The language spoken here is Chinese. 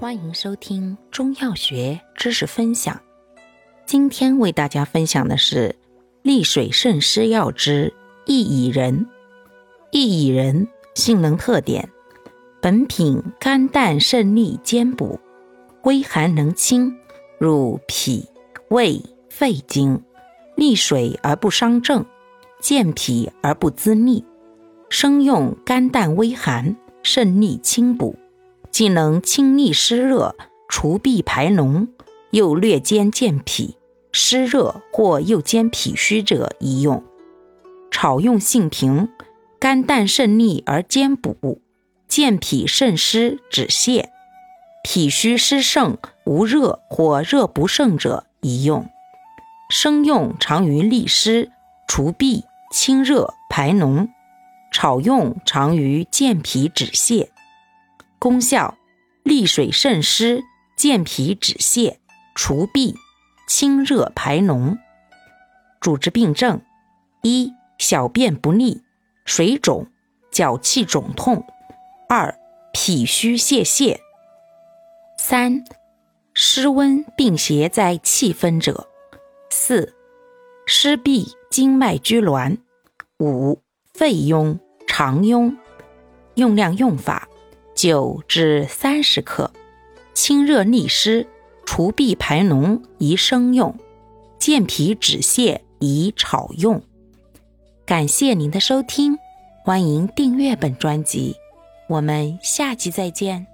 欢迎收听中药学知识分享。今天为大家分享的是利水渗湿药之薏苡仁。薏苡仁性能特点：本品甘淡渗利兼补，微寒能清，入脾、胃、肺经，利水而不伤正，健脾而不滋腻。生用甘淡微寒，渗利清补。既能清利湿热、除痹排脓，又略兼健脾、湿热或又兼脾虚者宜用。炒用性平，肝淡渗利而兼补，健脾渗湿止泻。脾虚湿盛、无热或热不盛者宜用。生用常于利湿、除痹、清热、排脓；炒用常于健脾止泻。功效：利水渗湿，健脾止泻，除痹，清热排脓。主治病症：一、小便不利、水肿、脚气肿痛；二、脾虚泄泻；三、湿温病邪在气分者；四、湿痹经脉拘挛；五、肺痈、肠痈。用量用法。九至三十克，清热利湿、除痹排脓宜生用，健脾止泻宜炒用。感谢您的收听，欢迎订阅本专辑，我们下期再见。